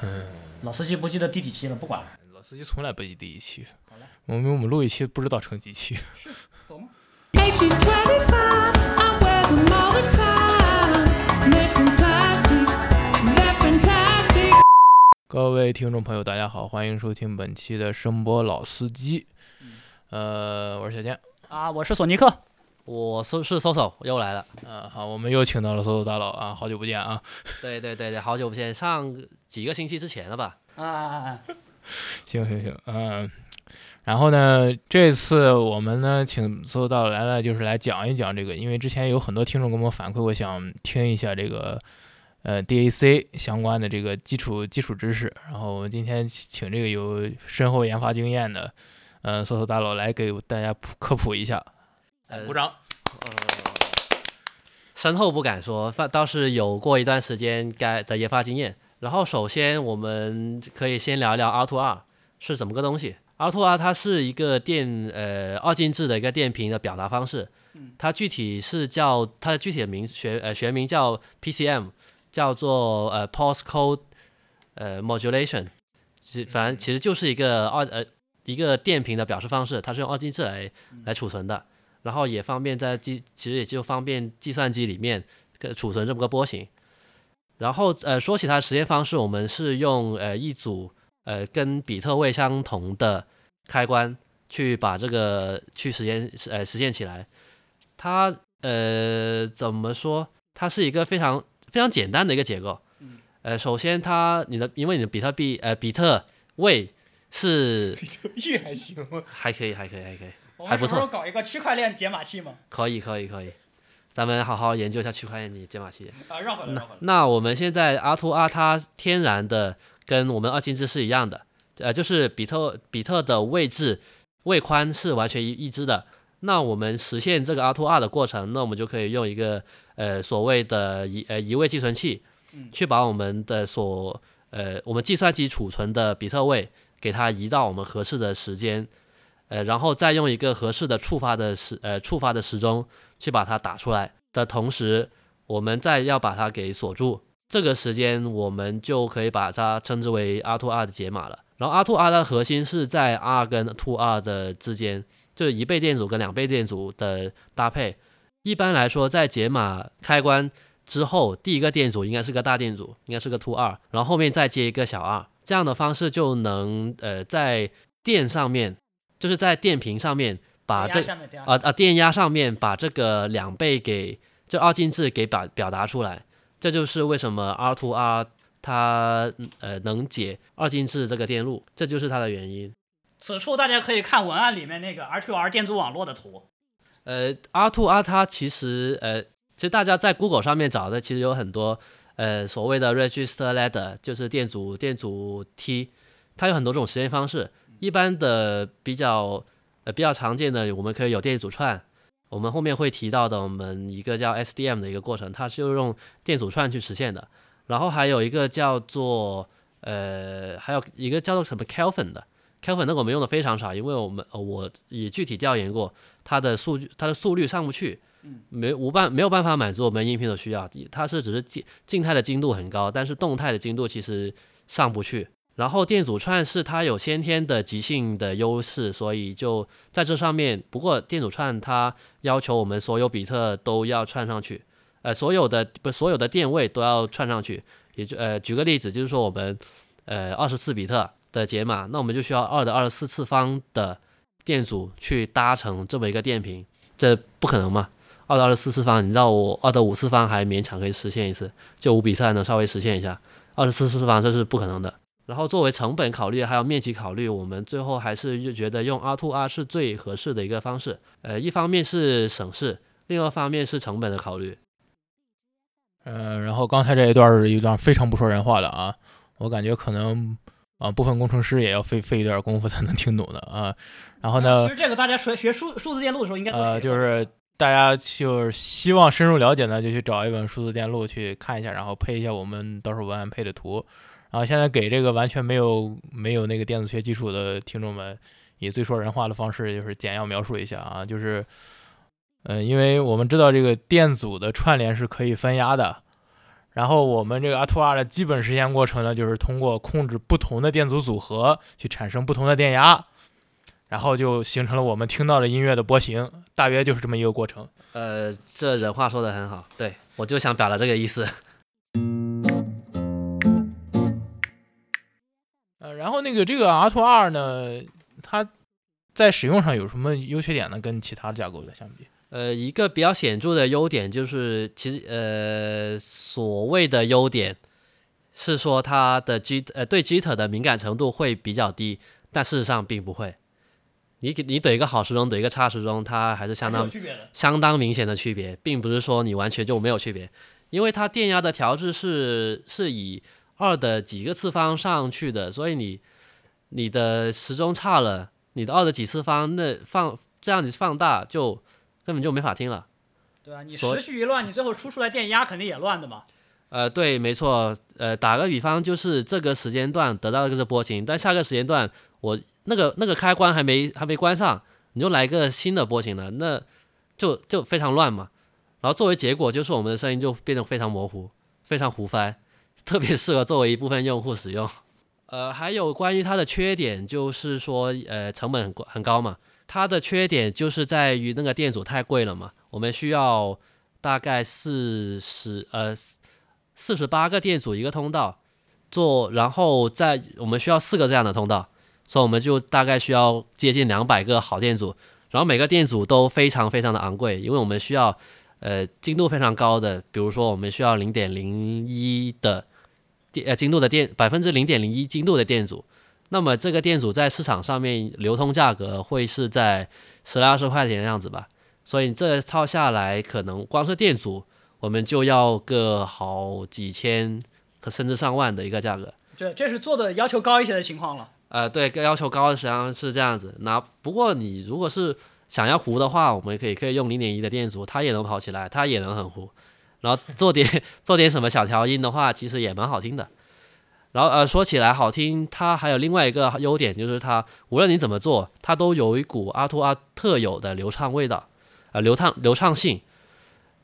嗯，老司机不记得第几期了，不管。老司机从来不记第一期。好嘞，我们我们录一期不知道成几期。走吗？1825, I wear them all the time. Made from plastic, they're fantastic. 各位听众朋友，大家好，欢迎收听本期的声波老司机。呃，我是小健。啊，我是索尼克。我是是搜搜又来了，嗯，好，我们又请到了搜搜大佬啊，好久不见啊。对对对对，好久不见，上几个星期之前了吧？啊啊啊！行行行，嗯、然后呢，这次我们呢请搜搜大佬来了，就是来讲一讲这个，因为之前有很多听众给我们反馈，我想听一下这个呃 DAC 相关的这个基础基础知识。然后我们今天请这个有深厚研发经验的呃搜搜大佬来给大家普科普一下。呃鼓掌。呃，身后不敢说，反倒是有过一段时间该的研发经验。然后首先我们可以先聊一聊 R to R 是怎么个东西。R to R 它是一个电呃二进制的一个电平的表达方式，它具体是叫它的具体的名学呃学名叫 PCM，叫做呃 Pulse Code 呃 Modulation，其反正其实就是一个二呃一个电平的表示方式，它是用二进制来来储存的。然后也方便在计，其实也就方便计算机里面呃储存这么个波形。然后呃，说起它的实现方式，我们是用呃一组呃跟比特位相同的开关去把这个去实现呃实现起来。它呃怎么说？它是一个非常非常简单的一个结构。呃，首先它你的因为你的比特币呃比特位是比特币还行吗？还可以还可以还可以。我还不错搞一个区块链解码器嘛？可以，可以，可以，咱们好好研究一下区块链的解码器。啊，绕回来，那绕回来。那我们现在 R to R 它天然的跟我们二进制是一样的，呃，就是比特比特的位置位宽是完全一一致的。那我们实现这个 R to R 的过程，那我们就可以用一个呃所谓的移呃移位寄存器，去把我们的所呃我们计算机储存的比特位给它移到我们合适的时间。呃，然后再用一个合适的触发的时呃触发的时钟去把它打出来的同时，我们再要把它给锁住，这个时间我们就可以把它称之为 R to R 的解码了。然后 R to R 的核心是在 R 跟 to R 的之间，就是一倍电阻跟两倍电阻的搭配。一般来说，在解码开关之后，第一个电阻应该是个大电阻，应该是个 to R，然后后面再接一个小 R，这样的方式就能呃在电上面。就是在电瓶上面把这啊啊电压上面把这个两倍给这二进制给表表达出来，这就是为什么 R to R 它呃能解二进制这个电路，这就是它的原因。此处大家可以看文案里面那个 R to R 电阻网络的图。呃，R to R 它其实呃，其实大家在 Google 上面找的其实有很多呃所谓的 Register Ladder，就是电阻电阻梯，它有很多种实验方式。一般的比较呃比较常见的，我们可以有电阻串，我们后面会提到的，我们一个叫 SDM 的一个过程，它是用电阻串去实现的。然后还有一个叫做呃，还有一个叫做什么 Kelvin 的，Kelvin 那个我们用的非常少，因为我们呃我也具体调研过，它的数据它的速率上不去，没无办没有办法满足我们音频的需要，它是只是静静态的精度很高，但是动态的精度其实上不去。然后电阻串是它有先天的极性的优势，所以就在这上面。不过电阻串它要求我们所有比特都要串上去，呃，所有的不所有的电位都要串上去。也就呃举个例子，就是说我们呃二十四比特的解码，那我们就需要二的二十四次方的电阻去搭成这么一个电平，这不可能嘛？二的二十四次方，你知道我二的五次方还勉强可以实现一次，就五比特还能稍微实现一下，二十四次方这是不可能的。然后作为成本考虑，还有面积考虑，我们最后还是就觉得用 R to R 是最合适的一个方式。呃，一方面是省事，另外一方面是成本的考虑。呃，然后刚才这一段是一段非常不说人话的啊，我感觉可能啊部分工程师也要费费一点功夫才能听懂的啊。然后呢其，实这个大家学学数数字电路的时候应该都呃，学过就是大家就是希望深入了解呢，就去找一本数字电路去看一下，然后配一下我们到时候文案配的图。然后现在给这个完全没有没有那个电子学基础的听众们，以最说人话的方式，就是简要描述一下啊，就是，嗯、因为我们知道这个电阻的串联是可以分压的，然后我们这个 R2R 的基本实现过程呢，就是通过控制不同的电阻组合去产生不同的电压，然后就形成了我们听到的音乐的波形，大约就是这么一个过程。呃，这人话说的很好，对我就想表达这个意思。然后那个这个 R to R 呢，它在使用上有什么优缺点呢？跟其他架构的相比？呃，一个比较显著的优点就是，其实呃，所谓的优点是说它的 G 呃对 Jitter 的敏感程度会比较低，但事实上并不会。你给你怼一个好时钟，怼一个差时钟，它还是相当。相当明显的区别，并不是说你完全就没有区别，因为它电压的调制是是以二的几个次方上去的，所以你你的时钟差了，你的二的几次方那放这样子放大就根本就没法听了。对啊，你所时序一乱，你最后出出来电压肯定也乱的嘛。呃，对，没错。呃，打个比方，就是这个时间段得到一个是波形，但下个时间段我那个那个开关还没还没关上，你就来一个新的波形了，那就就非常乱嘛。然后作为结果，就是我们的声音就变得非常模糊，非常胡翻，特别适合作为一部分用户使用。呃，还有关于它的缺点，就是说，呃，成本很高很高嘛。它的缺点就是在于那个电阻太贵了嘛，我们需要大概四十呃四十八个电阻一个通道做，然后在我们需要四个这样的通道，所以我们就大概需要接近两百个好电阻，然后每个电阻都非常非常的昂贵，因为我们需要呃精度非常高的，比如说我们需要零点零一的呃精度的电百分之零点零一精度的电阻，那么这个电阻在市场上面流通价格会是在十来二十块钱的样子吧，所以这套下来可能光是电阻。我们就要个好几千，可甚至上万的一个价格。这这是做的要求高一些的情况了。呃，对，要求高实际上是这样子。那不过你如果是想要糊的话，我们可以可以用零点一的电阻，它也能跑起来，它也能很糊。然后做点 做点什么小调音的话，其实也蛮好听的。然后呃，说起来好听，它还有另外一个优点，就是它无论你怎么做，它都有一股 R to R 特有的流畅味道，呃，流畅流畅性。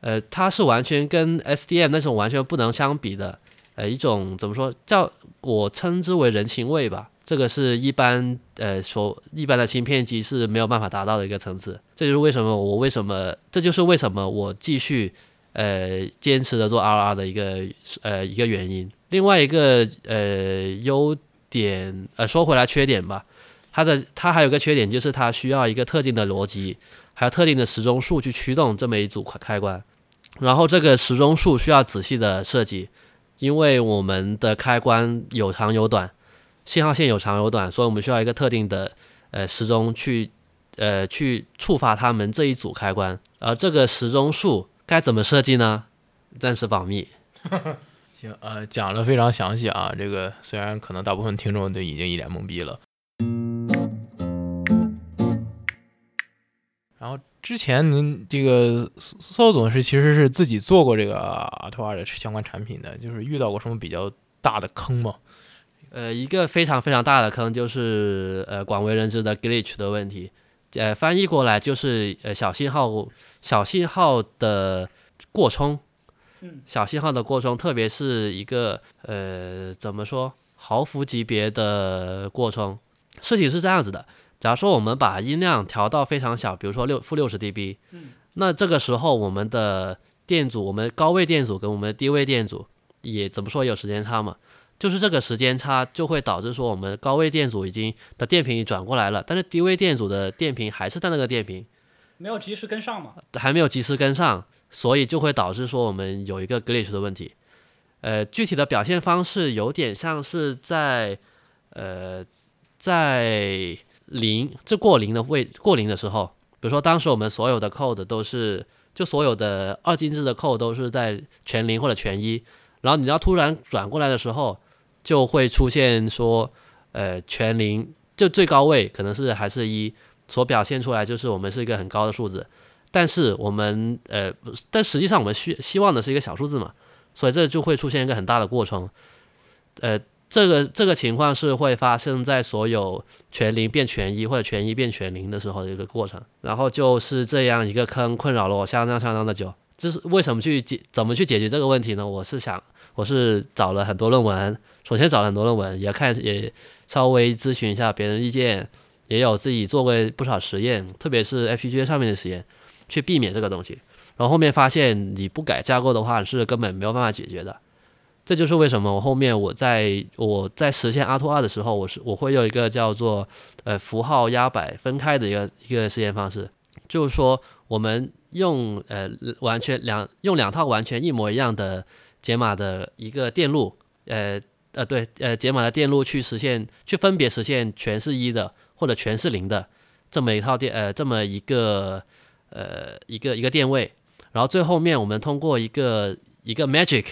呃，它是完全跟 SDM 那种完全不能相比的，呃，一种怎么说叫我称之为人情味吧。这个是一般呃所一般的芯片机是没有办法达到的一个层次。这就是为什么我为什么这就是为什么我继续呃坚持的做 RR 的一个呃一个原因。另外一个呃优点呃说回来缺点吧，它的它还有个缺点就是它需要一个特定的逻辑，还有特定的时钟数去驱动这么一组开关。然后这个时钟数需要仔细的设计，因为我们的开关有长有短，信号线有长有短，所以我们需要一个特定的呃时钟去呃去触发它们这一组开关。而这个时钟数该怎么设计呢？暂时保密。行，呃，讲的非常详细啊。这个虽然可能大部分听众都已经一脸懵逼了。然后之前您这个搜搜总是其实是自己做过这个 R to R 的相关产品的，就是遇到过什么比较大的坑吗？呃，一个非常非常大的坑就是呃广为人知的 glitch 的问题，呃翻译过来就是呃小信号小信号的过充，嗯，小信号的过充，特别是一个呃怎么说毫伏级别的过充。事情是这样子的，假如说我们把音量调到非常小，比如说六负六十 dB，嗯，那这个时候我们的电阻，我们高位电阻跟我们低位电阻也怎么说也有时间差嘛。就是这个时间差就会导致说我们高位电阻已经的电平转过来了，但是低位电阻的电平还是在那个电平，没有及时跟上嘛。还没有及时跟上，所以就会导致说我们有一个 glitch 的问题。呃，具体的表现方式有点像是在呃在零这过零的位过零的时候，比如说当时我们所有的 code 都是就所有的二进制的 code 都是在全零或者全一，然后你要突然转过来的时候，就会出现说呃全零就最高位可能是还是一，所表现出来就是我们是一个很高的数字。但是我们呃，但实际上我们需希望的是一个小数字嘛，所以这就会出现一个很大的过程。呃，这个这个情况是会发生在所有全零变全一或者全一变全零的时候的一个过程。然后就是这样一个坑困扰了我相当相当的久。这是为什么去解怎么去解决这个问题呢？我是想，我是找了很多论文，首先找了很多论文，也看也稍微咨询一下别人意见，也有自己做过不少实验，特别是 FPGA 上面的实验，去避免这个东西。然后后面发现你不改架构的话是根本没有办法解决的。这就是为什么我后面我在我在实现 R to R 的时候，我是我会用一个叫做呃符号压摆分开的一个一个实验方式，就是说我们用呃完全两用两套完全一模一样的解码的一个电路，呃呃对呃解码的电路去实现去分别实现全是一的或者全是零的这么一套电呃这么一个呃一个一个电位，然后最后面我们通过一个一个 magic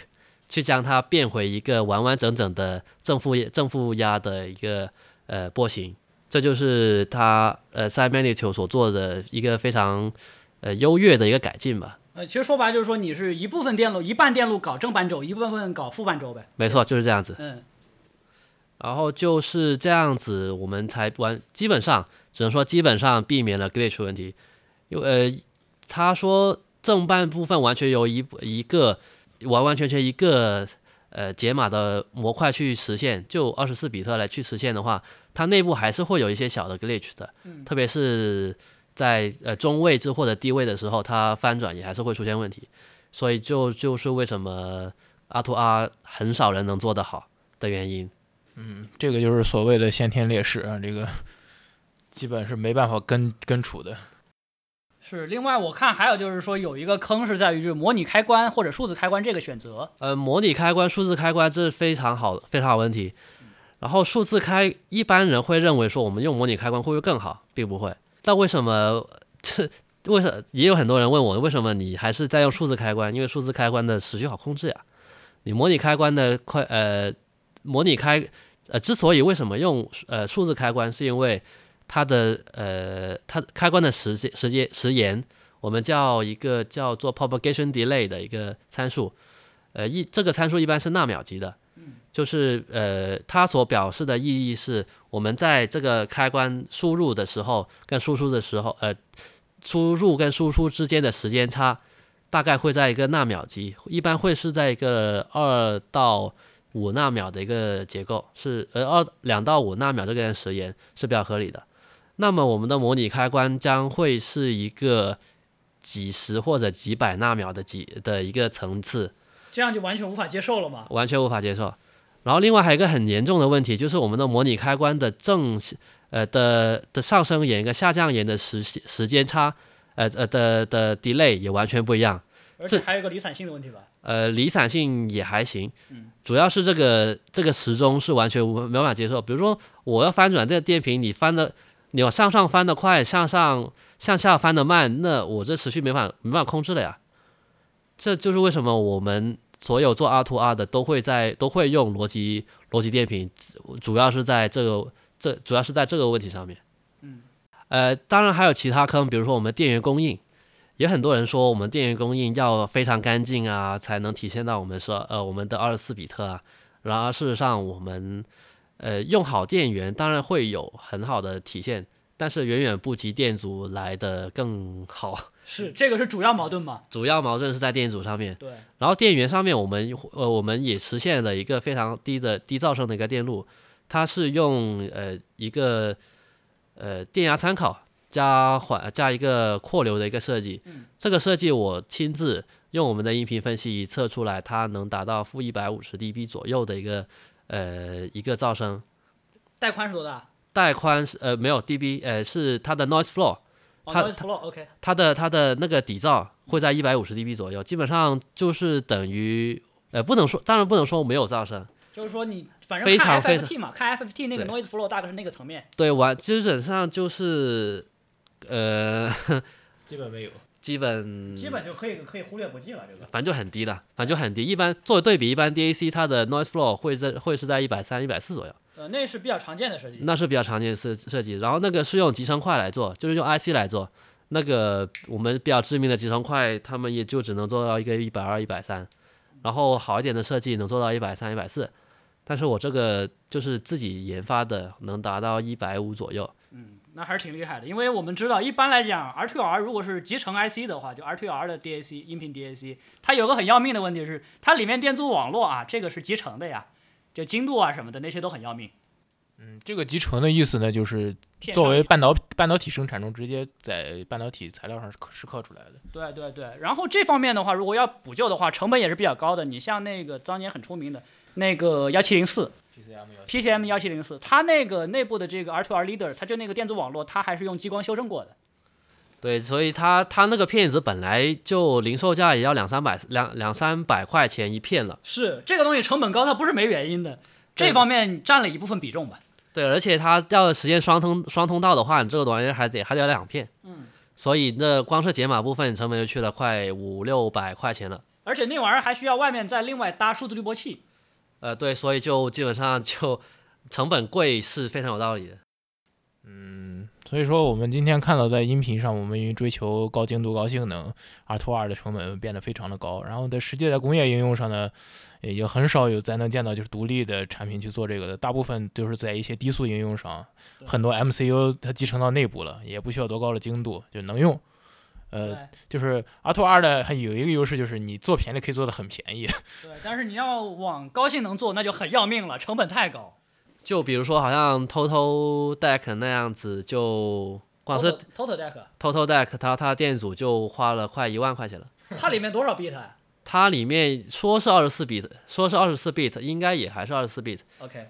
去将它变回一个完完整整的正负正负压的一个呃波形，这就是它呃 s i m a n i t u 所做的一个非常呃优越的一个改进吧。呃，其实说白了就是说你是一部分电路一半电路搞正半轴，一部分搞负半轴呗。没错，就是这样子。嗯，然后就是这样子，我们才完，基本上只能说基本上避免了 glitch 问题。因为呃，他说正半部分完全由一一个完完全全一个呃解码的模块去实现，就二十四比特来去实现的话，它内部还是会有一些小的 glitch 的，特别是在呃中位置或者低位的时候，它翻转也还是会出现问题。所以就就是为什么 R to R 很少人能做得好的原因。嗯这个就是所谓的先天劣势啊，这个基本是没办法根根除的。是。另外我看还有就是说有一个坑是在于就是模拟开关或者数字开关这个选择。呃，模拟开关、数字开关这是非常好、非常好问题。然后数字开，一般人会认为说我们用模拟开关会不会更好，并不会。那为什么这？为什么也有很多人问我，为什么你还是在用数字开关？因为数字开关的时序好控制呀。你模拟开关的快呃，模拟开呃，之所以为什么用呃数字开关，是因为它的呃它开关的时间时间时延，我们叫一个叫做 propagation delay 的一个参数，呃一这个参数一般是纳秒级的，就是呃它所表示的意义是我们在这个开关输入的时候跟输出的时候，呃输入跟输出之间的时间差大概会在一个纳秒级，一般会是在一个二到五纳秒的一个结构，是呃二两到五纳秒这个时延是比较合理的。那么我们的模拟开关将会是一个几十或者几百纳秒的几的一个层次，这样就完全无法接受了吗？完全无法接受。然后另外还有一个很严重的问题，就是我们的模拟开关的正呃的的上升沿跟下降沿的时时间差，呃呃的的 delay 也完全不一样。而且还有一个离散性的问题吧？呃，离散性也还行，主要是这个这个时钟是完全无没办法接受。比如说我要翻转这个电瓶，你翻的你往上上翻的快，向上向下翻的慢，那我这持续没法没办法控制了呀。这就是为什么我们所有做 R to R 的都会在都会用逻辑逻辑电瓶，主要是在这个这主要是在这个问题上面。嗯，呃，当然还有其他坑，比如说我们电源供应。也很多人说我们电源供应要非常干净啊，才能体现到我们说呃我们的二十四比特啊。然而事实上我们呃用好电源当然会有很好的体现，但是远远不及电阻来的更好。是这个是主要矛盾嘛？主要矛盾是在电阻上面，对，然后电源上面我们呃我们也实现了一个非常低的低噪声的一个电路，它是用呃一个呃电压参考。加缓加一个扩流的一个设计，这个设计我亲自用我们的音频分析仪测出来，它能达到负一百五十 dB 左右的一个呃一个噪声。带宽是多大？带宽是呃没有 dB，呃是它的 noise floor，哦它 noise floor OK，它的它的那个底噪会在一百五十 dB 左右，基本上就是等于呃不能说，当然不能说没有噪声，就是说你反正非看常非 FFT 嘛，看 FFT 那个 noise floor 大概是那个层面。对，完基本上就是呃 基本没有。基本基本就可以可以忽略不计了，这个。反正就很低了，反正就很低。一般作为对比，一般 DAC 它的 noise floor 会在会是在一百三、一百四左右，呃，那是比较常见的设计。那是比较常见的设设计。然后那个是用集成块来做，就是用 IC 来做。那个我们比较知名的集成块，他们也就只能做到一个一百二、一百三，然后好一点的设计能做到一百三、一百四。但是我这个就是自己研发的，能达到一百五左右。嗯那还是挺厉害的，因为我们知道，一般来讲，R2R 如果是集成 IC 的话，就 R2R 的 DAC 音频 DAC，它有个很要命的问题是，它里面电阻网络啊，这个是集成的呀，就精度啊什么的那些都很要命。嗯，这个集成的意思呢，就是作为半导半导体生产中直接在半导体材料上刻蚀刻出来的。对对对，然后这方面的话，如果要补救的话，成本也是比较高的。你像那个当年很出名的那个幺七零四 PCM 幺七零四，它那个内部的这个 R2R Leader，它就那个电阻网络，它还是用激光修正过的。对，所以它它那个片子本来就零售价也要两三百两两三百块钱一片了。是这个东西成本高，它不是没原因的，这方面占了一部分比重吧。对，而且它要实现双通双通道的话，你这个玩意儿还得还得要两片。嗯，所以那光是解码部分成本就去了快五六百块钱了。而且那玩意儿还需要外面再另外搭数字滤波器。呃，对，所以就基本上就 成本贵是非常有道理的。嗯，所以说我们今天看到在音频上，我们因为追求高精度、高性能，R to R 的成本变得非常的高。然后在实际在工业应用上呢，也也很少有咱能见到就是独立的产品去做这个的，大部分都是在一些低速应用上，很多 MCU 它集成到内部了，也不需要多高的精度就能用。呃，就是 R to R 的还有一个优势就是你做便宜可以做的很便宜。对，但是你要往高性能做，那就很要命了，成本太高。就比如说，好像 Total Deck 那样子，就光是 Total Deck，Total Deck，它它电阻就花了快一万块钱了。它里面多少 bit 啊它里面说是二十四 bit，说是二十四 bit，应该也还是二十四 bit。？OK，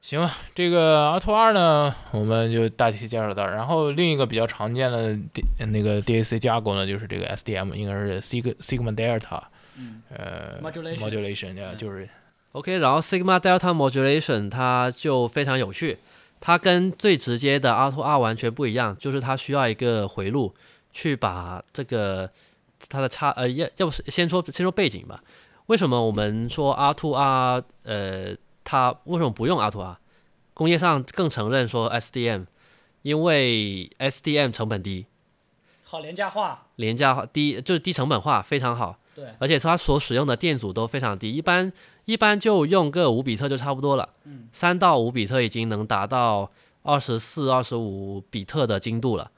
行吧，这个 auto R 呢，我们就大体介绍到这。然后另一个比较常见的那个 DAC 架构呢，就是这个 SDM，应该是 Sig Sigma Delta，嗯呃 Modulation modulation，就是 OK，然后 Sigma Delta Modulation 它就非常有趣，它跟最直接的 R to R 完全不一样，就是它需要一个回路去把这个它的差呃要要不是先说先说背景吧，为什么我们说 R to R 呃它为什么不用 R to R？工业上更承认说 SDM，因为 SDM 成本低，好廉价化。廉价化低就是低成本化非常好。对，而且它所使用的电阻都非常低，一般一般就用个五比特就差不多了。嗯，三到五比特已经能达到二十四、二十五比特的精度了。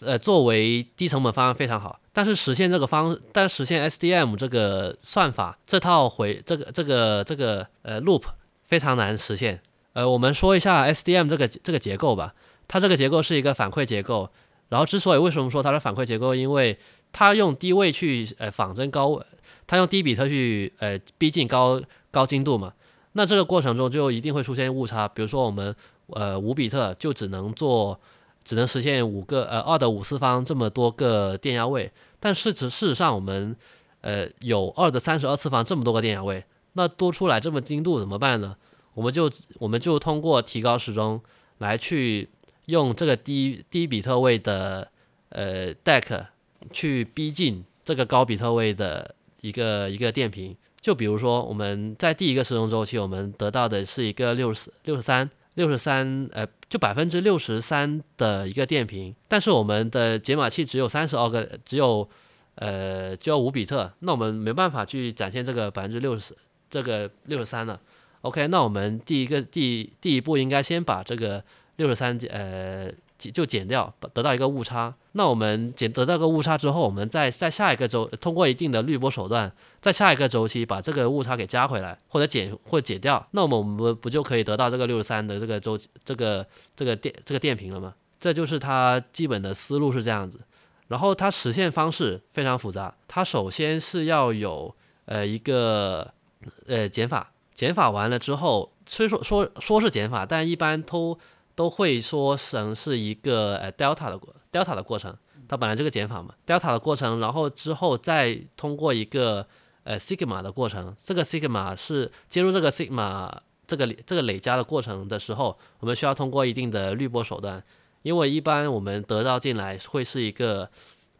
呃，作为低成本方案非常好，但是实现这个方，但实现 SDM 这个算法，这套回这个这个这个呃 loop 非常难实现。呃，我们说一下 SDM 这个这个结构吧，它这个结构是一个反馈结构。然后之所以为什么说它是反馈结构，因为它用低位去呃仿真高位，它用低比特去呃逼近高高精度嘛，那这个过程中就一定会出现误差。比如说我们呃五比特就只能做，只能实现五个呃二的五次方这么多个电压位，但事实事实上我们呃有二的三十二次方这么多个电压位，那多出来这么精度怎么办呢？我们就我们就通过提高时钟来去用这个低低比特位的呃 deck 去逼近这个高比特位的一个一个电平。就比如说我们在第一个时钟周期，我们得到的是一个六十六十三六十三呃就百分之六十三的一个电平，但是我们的解码器只有三十二个，只有呃只有五比特，那我们没办法去展现这个百分之六十这个六十三了。OK，那我们第一个第第一步应该先把这个六十三呃就减掉，得到一个误差。那我们减得到个误差之后，我们再在下一个周通过一定的滤波手段，在下一个周期把这个误差给加回来，或者减或者减掉，那么我们不不就可以得到这个六十三的这个周期这个这个电这个电平了吗？这就是它基本的思路是这样子。然后它实现方式非常复杂，它首先是要有呃一个呃减法，减法完了之后，虽说说说是减法，但一般都都会说成是一个呃 delta 的过 delta 的过程，它本来这个减法嘛，delta 的过程，然后之后再通过一个呃 sigma 的过程，这个 sigma 是接入这个 sigma 这个这个累加的过程的时候，我们需要通过一定的滤波手段，因为一般我们得到进来会是一个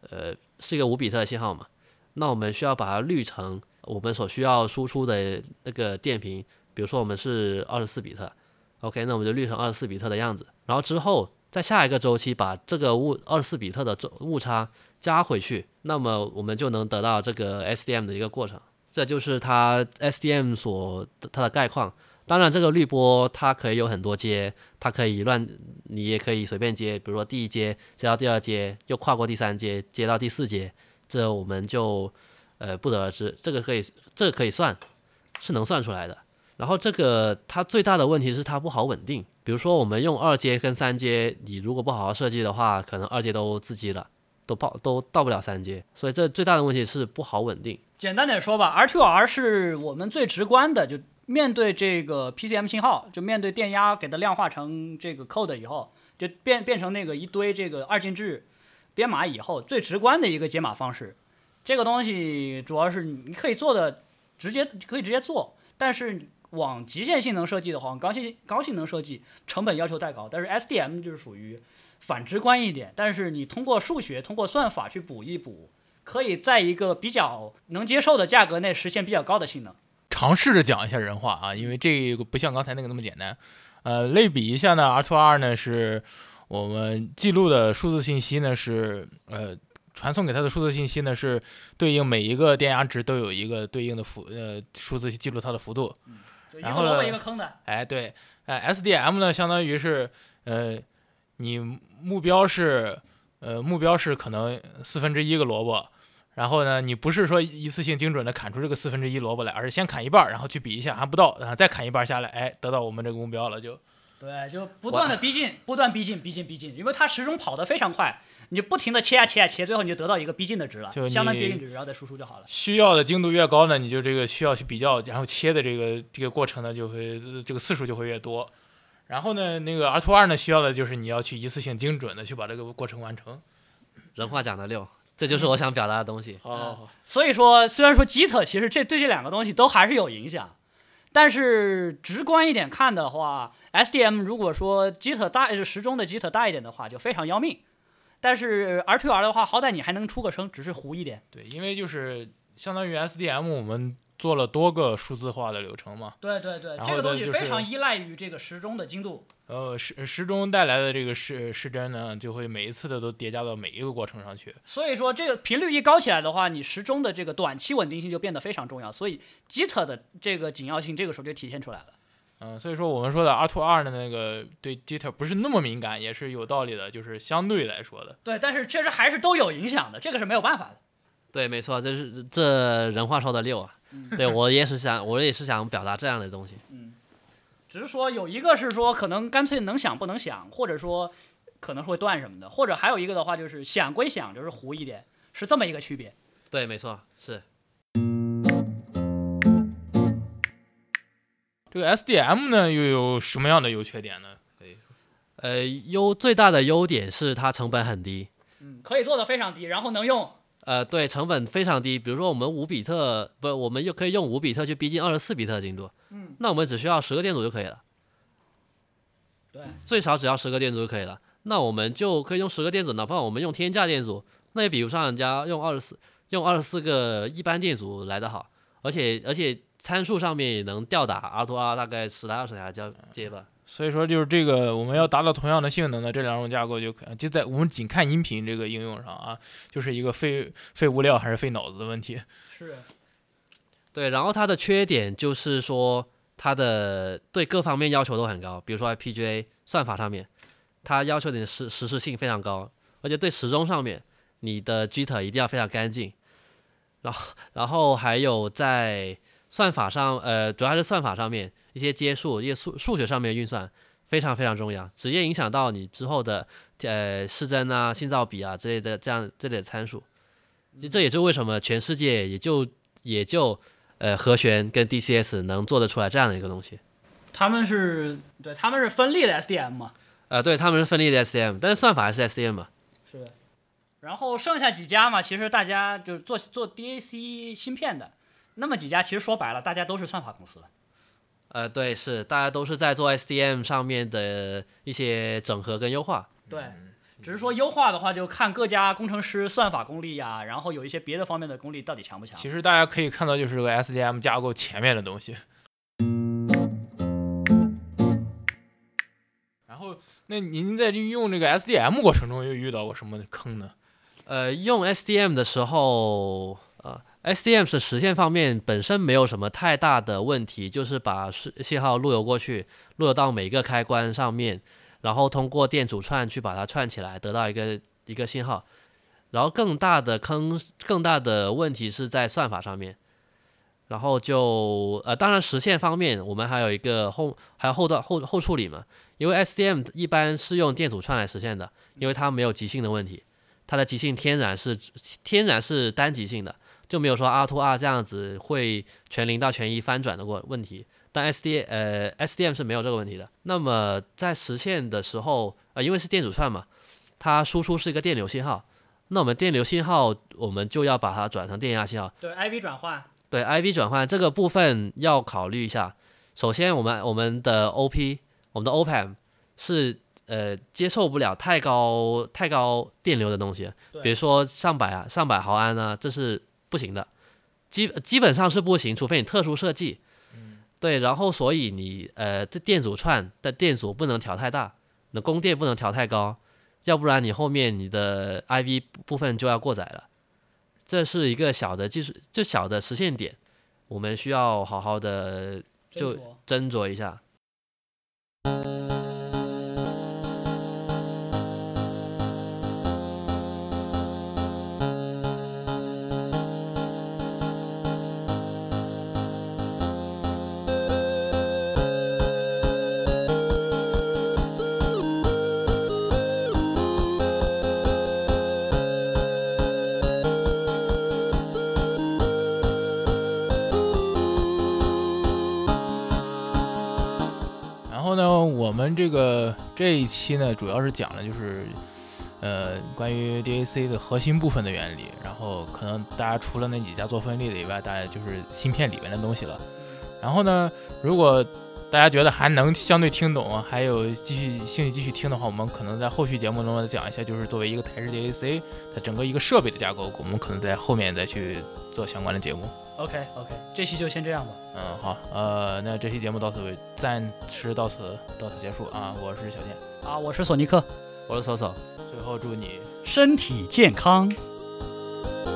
呃是一个五比特的信号嘛，那我们需要把它滤成我们所需要输出的那个电平，比如说我们是二十四比特，OK，那我们就滤成二十四比特的样子，然后之后在下一个周期把这个误二十四比特的周误差加回去，那么我们就能得到这个 SDM 的一个过程，这就是它 SDM 所它的概况。当然，这个滤波它可以有很多阶，它可以乱，你也可以随便接，比如说第一阶接到第二阶，又跨过第三阶接到第四阶，这我们就呃不得而知。这个可以，这个可以算，是能算出来的。然后这个它最大的问题是它不好稳定，比如说我们用二阶跟三阶，你如果不好好设计的话，可能二阶都自激了，都爆都到不了三阶，所以这最大的问题是不好稳定。简单点说吧，R2R 是我们最直观的，就面对这个 PCM 信号，就面对电压给它量化成这个 code 以后，就变变成那个一堆这个二进制编码以后，最直观的一个解码方式。这个东西主要是你可以做的直接可以直接做，但是往极限性能设计的话，往高性高性能设计成本要求太高。但是 SDM 就是属于反直观一点，但是你通过数学通过算法去补一补。可以在一个比较能接受的价格内实现比较高的性能。尝试着讲一下人话啊，因为这个不像刚才那个那么简单。呃，类比一下呢，R2R 呢是我们记录的数字信息呢是呃传送给它的数字信息呢是对应每一个电压值都有一个对应的幅呃数字记录它的幅度。然后呢个萝卜一个坑的，哎，对，哎，SDM 呢相当于是呃你目标是呃目标是可能四分之一个萝卜。然后呢，你不是说一次性精准的砍出这个四分之一萝卜来，而是先砍一半，然后去比一下还不到，然后再砍一半下来，哎，得到我们这个目标了就。对，就不断的逼近，不断逼近，逼近，逼近，因为它始终跑得非常快，你就不停的切啊切啊切，最后你就得到一个逼近的值了就，相当你逼近值，然后再输出就好了。需要的精度越高呢，你就这个需要去比较，然后切的这个这个过程呢，就会呃这个次数就会越多。然后呢，那个 R to R 呢，需要的就是你要去一次性精准的去把这个过程完成。人话讲的溜，这就是我想表达的东西。好好好，所以说，虽然说 Git 其实这对这两个东西都还是有影响，但是直观一点看的话，SDM 如果说 Git 大呃时钟的 Git 大一点的话，就非常要命。但是 R2R 的话，好歹你还能出个声，只是糊一点。对，因为就是相当于 SDM 我们做了多个数字化的流程嘛，对对对，这个东西非常依赖于这个时钟的精度。呃时时钟带来的这个时时针呢，就会每一次的都叠加到每一个过程上去。所以说，这个频率一高起来的话，你时钟的这个短期稳定性就变得非常重要。所以 Git 的这个紧要性，这个时候就体现出来了。嗯，所以说我们说的 R to R 的那个对 Jitter 不是那么敏感，也是有道理的，就是相对来说的。对，但是确实还是都有影响的，这个是没有办法的。对，没错，这是这人话说的溜啊。对我也是想，我也是想表达这样的东西。嗯只是说有一个是说可能干脆能想不能想，或者说可能会断什么的，或者还有一个的话就是想归想，就是糊一点，是这么一个区别。对，没错，是。这个 SDM 呢又有什么样的优缺点呢？可以呃，优最大的优点是它成本很低。嗯，可以做的非常低，然后能用。呃，对，成本非常低。比如说我们五比特，不，我们又可以用五比特去逼近二十四比特的精度。嗯，那我们只需要十个电阻就可以了，对，最少只要十个电阻就可以了。那我们就可以用十个电阻，哪怕我们用天价电阻，那也比不上人家用二十四用二十四个一般电阻来的好。而且而且参数上面也能吊打 R to R 大概十来二十台交接吧。所以说就是这个我们要达到同样的性能的这两种架构就可就在我们仅看音频这个应用上啊，就是一个费费物料还是费脑子的问题。是。对，然后它的缺点就是说，它的对各方面要求都很高，比如说 FPGA 算法上面，它要求你的实实时性非常高，而且对时钟上面，你的 JIT 一定要非常干净。然后，然后还有在算法上，呃，主要是算法上面一些接数、一些数数学上面的运算非常非常重要，直接影响到你之后的呃失真啊、信噪比啊之类的这样这类的参数。其实这也是为什么全世界也就也就呃和弦跟 DCS 能做得出来这样的一个东西。他们是对，他们是分立的 SDM 嘛。呃，对，他们是分立的 SDM，但是算法还是 SDM 嘛。是的。然后剩下几家嘛，其实大家就是做做 DAC 芯片的，那么几家其实说白了，大家都是算法公司了。呃，对，是大家都是在做 SDM 上面的一些整合跟优化。对，只是说优化的话，就看各家工程师算法功力呀、然后有一些别的方面的功力到底强不强。其实大家可以看到，就是这个 SDM 架构前面的东西。然后，那您在这用这个 SDM 过程中又遇到过什么坑呢？呃，用 SDM 的时候，啊，SDM 是实现方面本身没有什么太大的问题，就是把是信号路由过去，路由到每个开关上面，然后通过电阻串去把它串起来，得到一个一个信号。然后更大的坑，更大的问题是在算法上面。然后就呃，当然实现方面，我们还有一个后还有后段后后处理嘛，因为 SDM 一般是用电阻串来实现的，因为它没有极性的问题，它的极性天然是天然是单极性的，就没有说 R to R 这样子会全零到全一翻转的过问题。但 SD 呃 SDM 是没有这个问题的。那么在实现的时候，呃，因为是电阻串嘛，它输出是一个电流信号，那我们电流信号我们就要把它转成电压信号。对，IV 转换，对 IV 转换这个部分要考虑一下。首先，我们我们的 OP，我们的 OPAM 是呃接受不了太高太高电流的东西，比如说上百啊上百毫安啊，这是不行的，基基本上是不行，除非你特殊设计。对，然后所以你呃这电阻串的电阻不能调太大，你的供电不能调太高，要不然你后面你的 IV 部分就要过载了。这是一个小的技术，就小的实现点，我们需要好好的就斟酌斟酌一下。我们这个这一期呢，主要是讲的就是，呃，关于 DAC 的核心部分的原理。然后可能大家除了那几家做分离的以外，大家就是芯片里面的东西了。然后呢，如果大家觉得还能相对听懂，还有继续兴趣继续听的话，我们可能在后续节目中再讲一下，就是作为一个台式 DAC 它整个一个设备的架构，我们可能在后面再去做相关的节目。OK OK，这期就先这样吧。嗯，好，呃，那这期节目到此为暂时到此到此结束啊，我是小健。啊，我是索尼克，我是索索。最后祝你身体健康。Thank